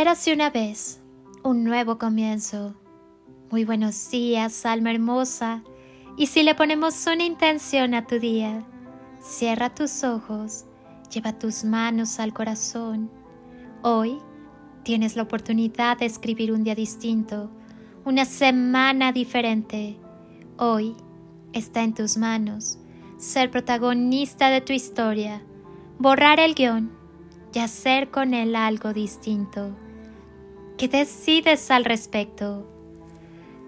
Érase una vez un nuevo comienzo. Muy buenos días, alma hermosa. Y si le ponemos una intención a tu día, cierra tus ojos, lleva tus manos al corazón. Hoy tienes la oportunidad de escribir un día distinto, una semana diferente. Hoy está en tus manos ser protagonista de tu historia, borrar el guion y hacer con él algo distinto. ¿Qué decides al respecto?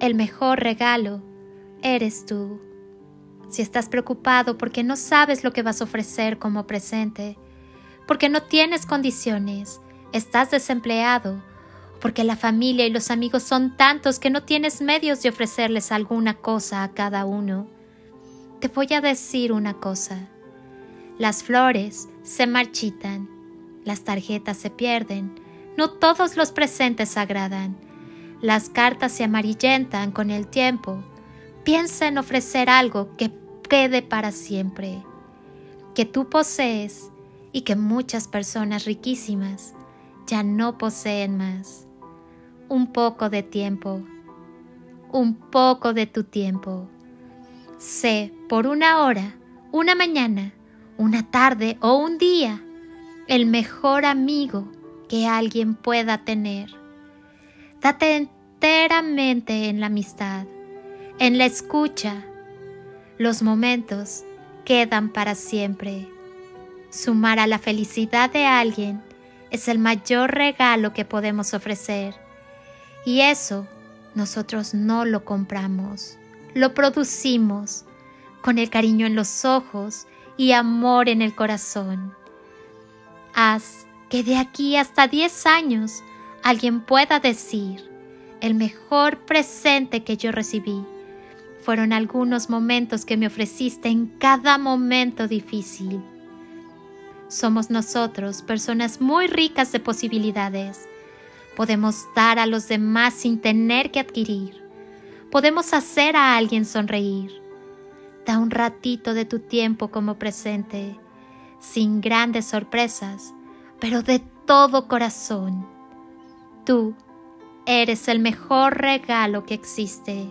El mejor regalo eres tú. Si estás preocupado porque no sabes lo que vas a ofrecer como presente, porque no tienes condiciones, estás desempleado, porque la familia y los amigos son tantos que no tienes medios de ofrecerles alguna cosa a cada uno, te voy a decir una cosa. Las flores se marchitan, las tarjetas se pierden, no todos los presentes agradan. Las cartas se amarillentan con el tiempo. Piensa en ofrecer algo que quede para siempre, que tú posees y que muchas personas riquísimas ya no poseen más. Un poco de tiempo, un poco de tu tiempo. Sé por una hora, una mañana, una tarde o un día el mejor amigo que alguien pueda tener. Date enteramente en la amistad, en la escucha. Los momentos quedan para siempre. Sumar a la felicidad de alguien es el mayor regalo que podemos ofrecer. Y eso nosotros no lo compramos, lo producimos con el cariño en los ojos y amor en el corazón. Haz que de aquí hasta 10 años alguien pueda decir, el mejor presente que yo recibí fueron algunos momentos que me ofreciste en cada momento difícil. Somos nosotros personas muy ricas de posibilidades. Podemos dar a los demás sin tener que adquirir. Podemos hacer a alguien sonreír. Da un ratito de tu tiempo como presente, sin grandes sorpresas pero de todo corazón. Tú eres el mejor regalo que existe.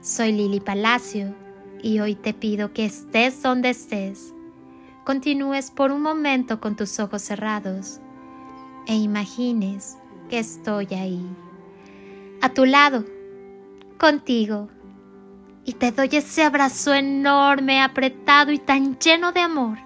Soy Lili Palacio y hoy te pido que estés donde estés, continúes por un momento con tus ojos cerrados e imagines que estoy ahí, a tu lado, contigo, y te doy ese abrazo enorme, apretado y tan lleno de amor